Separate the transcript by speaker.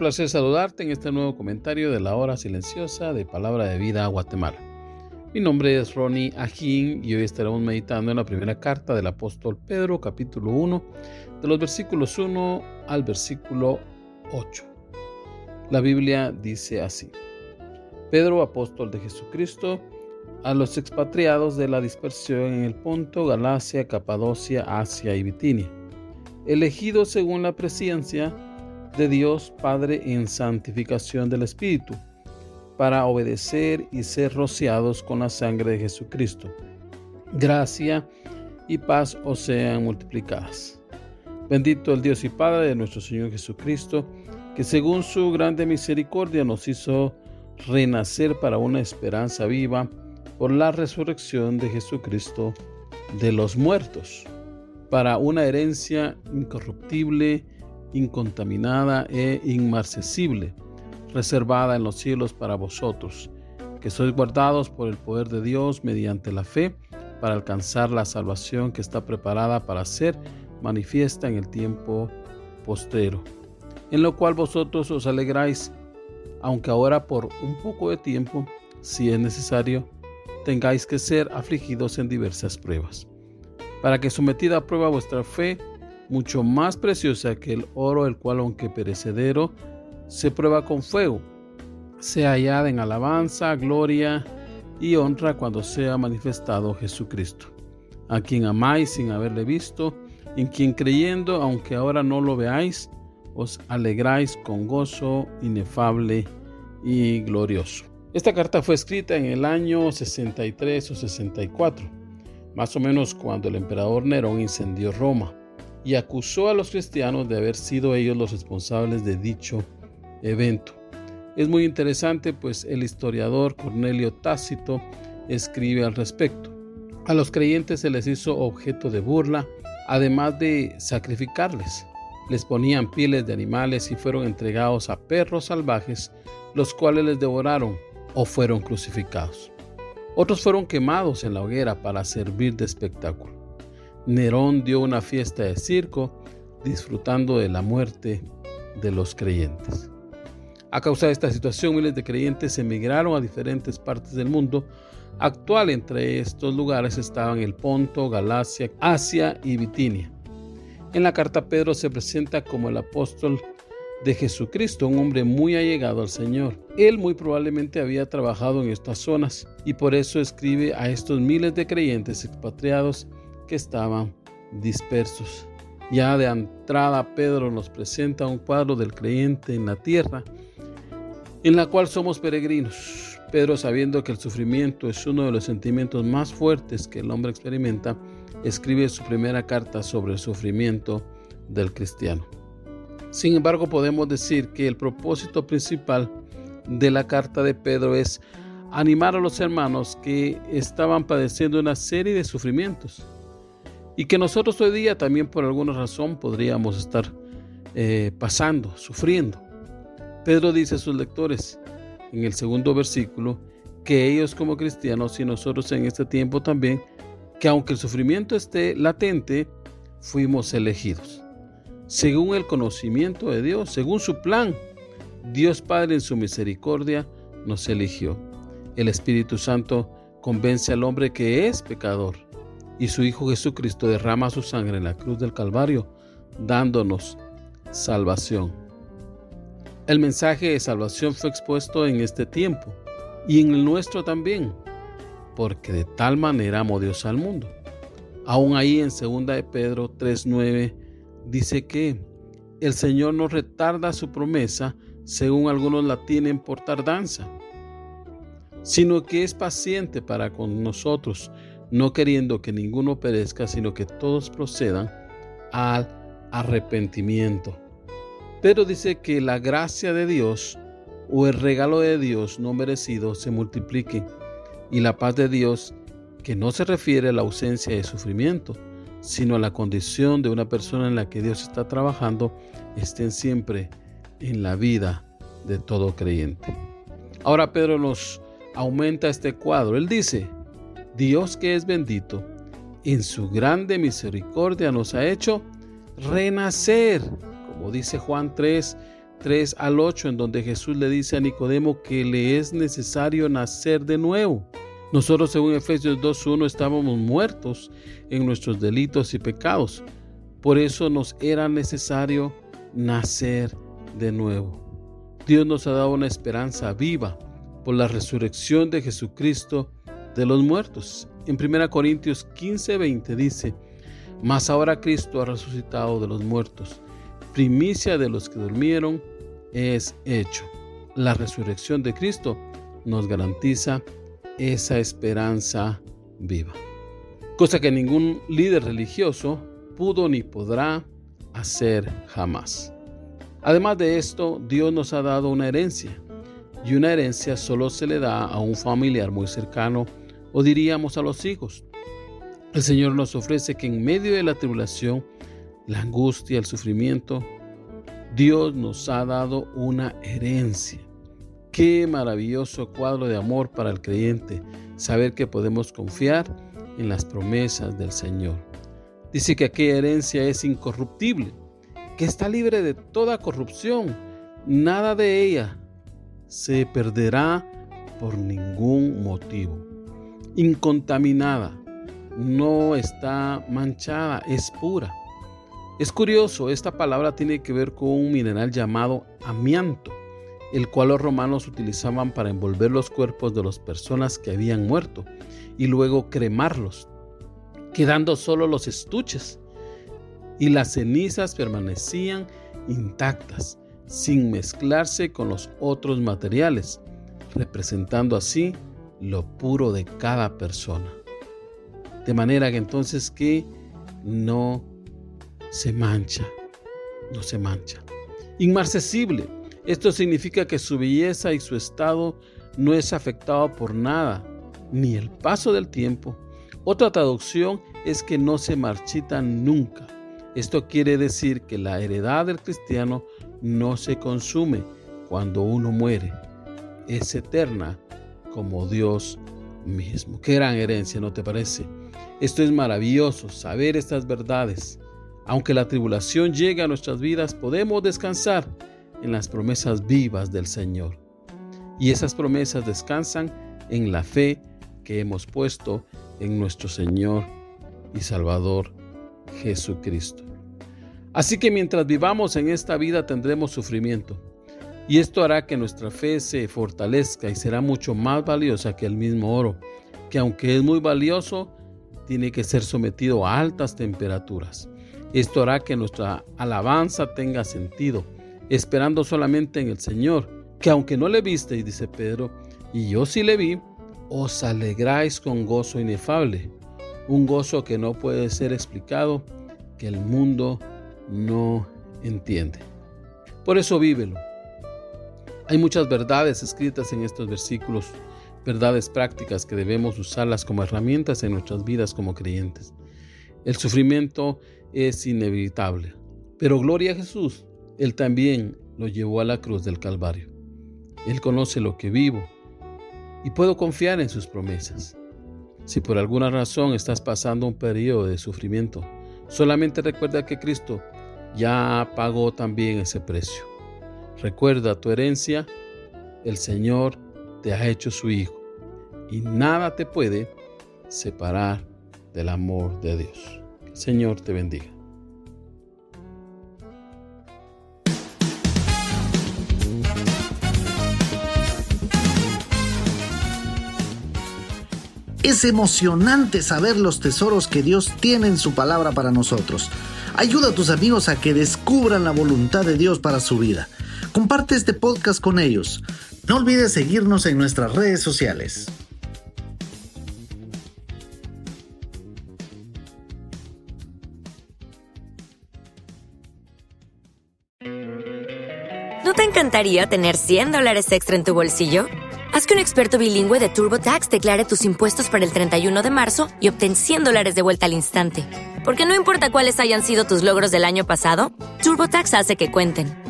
Speaker 1: Placer saludarte en este nuevo comentario de la hora silenciosa de Palabra de Vida a Guatemala. Mi nombre es Ronnie Ajín y hoy estaremos meditando en la primera carta del apóstol Pedro, capítulo 1, de los versículos 1 al versículo 8. La Biblia dice así. Pedro, apóstol de Jesucristo, a los expatriados de la dispersión en el Ponto, Galacia, Capadocia, Asia y Bitinia, elegidos según la presencia de Dios Padre en santificación del Espíritu, para obedecer y ser rociados con la sangre de Jesucristo. Gracia y paz os sean multiplicadas. Bendito el Dios y Padre de nuestro Señor Jesucristo, que según su grande misericordia nos hizo renacer para una esperanza viva por la resurrección de Jesucristo de los muertos, para una herencia incorruptible, incontaminada e inmarcesible, reservada en los cielos para vosotros, que sois guardados por el poder de Dios mediante la fe para alcanzar la salvación que está preparada para ser manifiesta en el tiempo postero, en lo cual vosotros os alegráis, aunque ahora por un poco de tiempo, si es necesario, tengáis que ser afligidos en diversas pruebas, para que sometida a prueba vuestra fe, mucho más preciosa que el oro, el cual aunque perecedero, se prueba con fuego, sea hallada en alabanza, gloria y honra cuando sea manifestado Jesucristo, a quien amáis sin haberle visto, en quien creyendo, aunque ahora no lo veáis, os alegráis con gozo inefable y glorioso. Esta carta fue escrita en el año 63 o 64, más o menos cuando el emperador Nerón incendió Roma y acusó a los cristianos de haber sido ellos los responsables de dicho evento. Es muy interesante pues el historiador Cornelio Tácito escribe al respecto. A los creyentes se les hizo objeto de burla, además de sacrificarles. Les ponían pieles de animales y fueron entregados a perros salvajes, los cuales les devoraron o fueron crucificados. Otros fueron quemados en la hoguera para servir de espectáculo. Nerón dio una fiesta de circo disfrutando de la muerte de los creyentes. A causa de esta situación, miles de creyentes emigraron a diferentes partes del mundo. Actual entre estos lugares estaban el Ponto, Galacia, Asia y Bitinia. En la carta Pedro se presenta como el apóstol de Jesucristo, un hombre muy allegado al Señor. Él muy probablemente había trabajado en estas zonas y por eso escribe a estos miles de creyentes expatriados estaban dispersos. Ya de entrada Pedro nos presenta un cuadro del creyente en la tierra, en la cual somos peregrinos. Pedro, sabiendo que el sufrimiento es uno de los sentimientos más fuertes que el hombre experimenta, escribe su primera carta sobre el sufrimiento del cristiano. Sin embargo, podemos decir que el propósito principal de la carta de Pedro es animar a los hermanos que estaban padeciendo una serie de sufrimientos y que nosotros hoy día también por alguna razón podríamos estar eh, pasando, sufriendo. Pedro dice a sus lectores en el segundo versículo que ellos como cristianos y nosotros en este tiempo también, que aunque el sufrimiento esté latente, fuimos elegidos. Según el conocimiento de Dios, según su plan, Dios Padre en su misericordia nos eligió. El Espíritu Santo convence al hombre que es pecador y su Hijo Jesucristo derrama su sangre en la cruz del Calvario, dándonos salvación. El mensaje de salvación fue expuesto en este tiempo y en el nuestro también, porque de tal manera amó Dios al mundo. Aún ahí en 2 de Pedro 3:9 dice que el Señor no retarda su promesa, según algunos la tienen por tardanza, sino que es paciente para con nosotros, no queriendo que ninguno perezca, sino que todos procedan al arrepentimiento. Pero dice que la gracia de Dios o el regalo de Dios no merecido se multiplique y la paz de Dios, que no se refiere a la ausencia de sufrimiento, sino a la condición de una persona en la que Dios está trabajando, estén siempre en la vida de todo creyente. Ahora Pedro nos aumenta este cuadro. Él dice, Dios que es bendito, en su grande misericordia nos ha hecho renacer como dice Juan 3, 3 al 8, en donde Jesús le dice a Nicodemo que le es necesario nacer de nuevo. Nosotros, según Efesios 2.1, estábamos muertos en nuestros delitos y pecados. Por eso nos era necesario nacer de nuevo. Dios nos ha dado una esperanza viva por la resurrección de Jesucristo de los muertos. En 1 Corintios 15:20 dice, Mas ahora Cristo ha resucitado de los muertos primicia de los que durmieron es hecho. La resurrección de Cristo nos garantiza esa esperanza viva. Cosa que ningún líder religioso pudo ni podrá hacer jamás. Además de esto, Dios nos ha dado una herencia. Y una herencia solo se le da a un familiar muy cercano o diríamos a los hijos. El Señor nos ofrece que en medio de la tribulación la angustia, el sufrimiento, Dios nos ha dado una herencia. Qué maravilloso cuadro de amor para el creyente, saber que podemos confiar en las promesas del Señor. Dice que aquella herencia es incorruptible, que está libre de toda corrupción. Nada de ella se perderá por ningún motivo. Incontaminada, no está manchada, es pura. Es curioso, esta palabra tiene que ver con un mineral llamado amianto, el cual los romanos utilizaban para envolver los cuerpos de las personas que habían muerto y luego cremarlos, quedando solo los estuches. Y las cenizas permanecían intactas, sin mezclarse con los otros materiales, representando así lo puro de cada persona. De manera que entonces que no se mancha, no se mancha. Inmarcesible. Esto significa que su belleza y su estado no es afectado por nada, ni el paso del tiempo. Otra traducción es que no se marchita nunca. Esto quiere decir que la heredad del cristiano no se consume cuando uno muere. Es eterna como Dios mismo. Qué gran herencia, ¿no te parece? Esto es maravilloso, saber estas verdades. Aunque la tribulación llegue a nuestras vidas, podemos descansar en las promesas vivas del Señor. Y esas promesas descansan en la fe que hemos puesto en nuestro Señor y Salvador Jesucristo. Así que mientras vivamos en esta vida tendremos sufrimiento. Y esto hará que nuestra fe se fortalezca y será mucho más valiosa que el mismo oro, que aunque es muy valioso, tiene que ser sometido a altas temperaturas. Esto hará que nuestra alabanza tenga sentido, esperando solamente en el Señor, que aunque no le visteis, dice Pedro, y yo sí le vi, os alegráis con gozo inefable, un gozo que no puede ser explicado, que el mundo no entiende. Por eso vívelo. Hay muchas verdades escritas en estos versículos, verdades prácticas que debemos usarlas como herramientas en nuestras vidas como creyentes. El sufrimiento es inevitable, pero gloria a Jesús, Él también lo llevó a la cruz del Calvario. Él conoce lo que vivo, y puedo confiar en sus promesas. Si por alguna razón estás pasando un periodo de sufrimiento, solamente recuerda que Cristo ya pagó también ese precio. Recuerda tu herencia, el Señor te ha hecho su Hijo y nada te puede separar del amor de Dios. El Señor te bendiga.
Speaker 2: Es emocionante saber los tesoros que Dios tiene en su palabra para nosotros. Ayuda a tus amigos a que descubran la voluntad de Dios para su vida. Comparte este podcast con ellos. No olvides seguirnos en nuestras redes sociales.
Speaker 3: ¿No te encantaría tener 100 dólares extra en tu bolsillo? Haz que un experto bilingüe de TurboTax declare tus impuestos para el 31 de marzo y obtén 100 dólares de vuelta al instante. Porque no importa cuáles hayan sido tus logros del año pasado, TurboTax hace que cuenten.